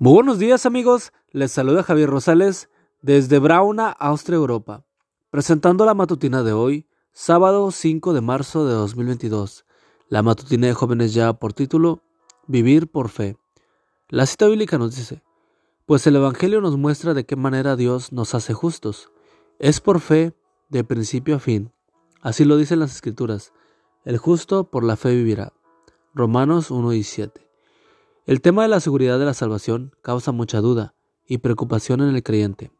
Muy buenos días amigos, les saluda Javier Rosales desde Brauna, Austria, Europa, presentando la matutina de hoy, sábado 5 de marzo de 2022. La matutina de jóvenes ya por título Vivir por fe. La cita bíblica nos dice, pues el Evangelio nos muestra de qué manera Dios nos hace justos. Es por fe de principio a fin. Así lo dicen las Escrituras. El justo por la fe vivirá. Romanos 1 y 7. El tema de la seguridad de la salvación causa mucha duda y preocupación en el creyente.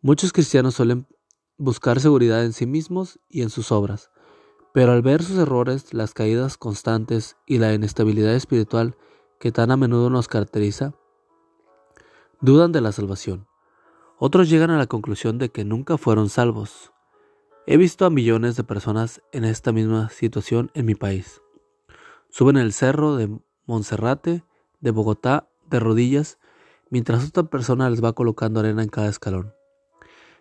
Muchos cristianos suelen buscar seguridad en sí mismos y en sus obras, pero al ver sus errores, las caídas constantes y la inestabilidad espiritual que tan a menudo nos caracteriza, dudan de la salvación. Otros llegan a la conclusión de que nunca fueron salvos. He visto a millones de personas en esta misma situación en mi país. Suben el cerro de Monserrate, de Bogotá, de rodillas, mientras otra persona les va colocando arena en cada escalón.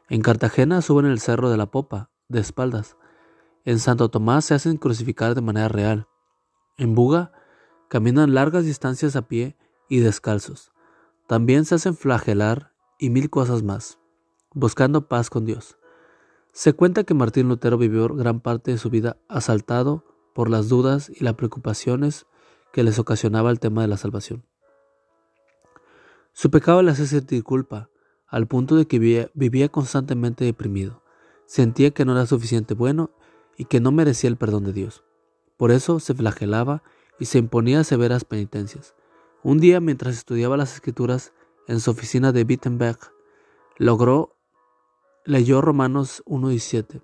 En Cartagena suben el cerro de la Popa, de espaldas. En Santo Tomás se hacen crucificar de manera real. En Buga caminan largas distancias a pie y descalzos. También se hacen flagelar y mil cosas más, buscando paz con Dios. Se cuenta que Martín Lutero vivió gran parte de su vida asaltado por las dudas y las preocupaciones que les ocasionaba el tema de la salvación. Su pecado le hacía sentir culpa, al punto de que vivía, vivía constantemente deprimido. Sentía que no era suficiente bueno y que no merecía el perdón de Dios. Por eso se flagelaba y se imponía severas penitencias. Un día, mientras estudiaba las escrituras en su oficina de Wittenberg, logró, leyó Romanos 1 y 7.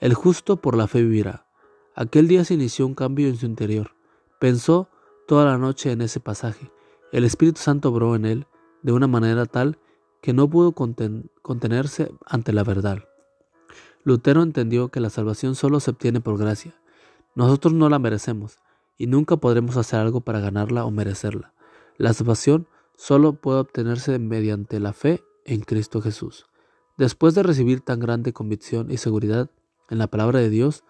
El justo por la fe vivirá. Aquel día se inició un cambio en su interior. Pensó toda la noche en ese pasaje. El Espíritu Santo obró en él de una manera tal que no pudo contenerse ante la verdad. Lutero entendió que la salvación solo se obtiene por gracia. Nosotros no la merecemos y nunca podremos hacer algo para ganarla o merecerla. La salvación solo puede obtenerse mediante la fe en Cristo Jesús. Después de recibir tan grande convicción y seguridad en la palabra de Dios,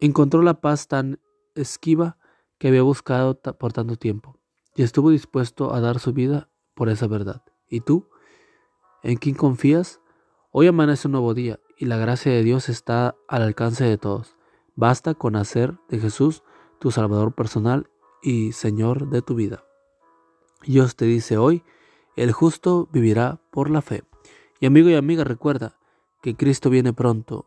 encontró la paz tan esquiva que había buscado por tanto tiempo, y estuvo dispuesto a dar su vida por esa verdad. ¿Y tú? ¿En quién confías? Hoy amanece un nuevo día, y la gracia de Dios está al alcance de todos. Basta con hacer de Jesús tu Salvador personal y Señor de tu vida. Dios te dice hoy, el justo vivirá por la fe. Y amigo y amiga, recuerda que Cristo viene pronto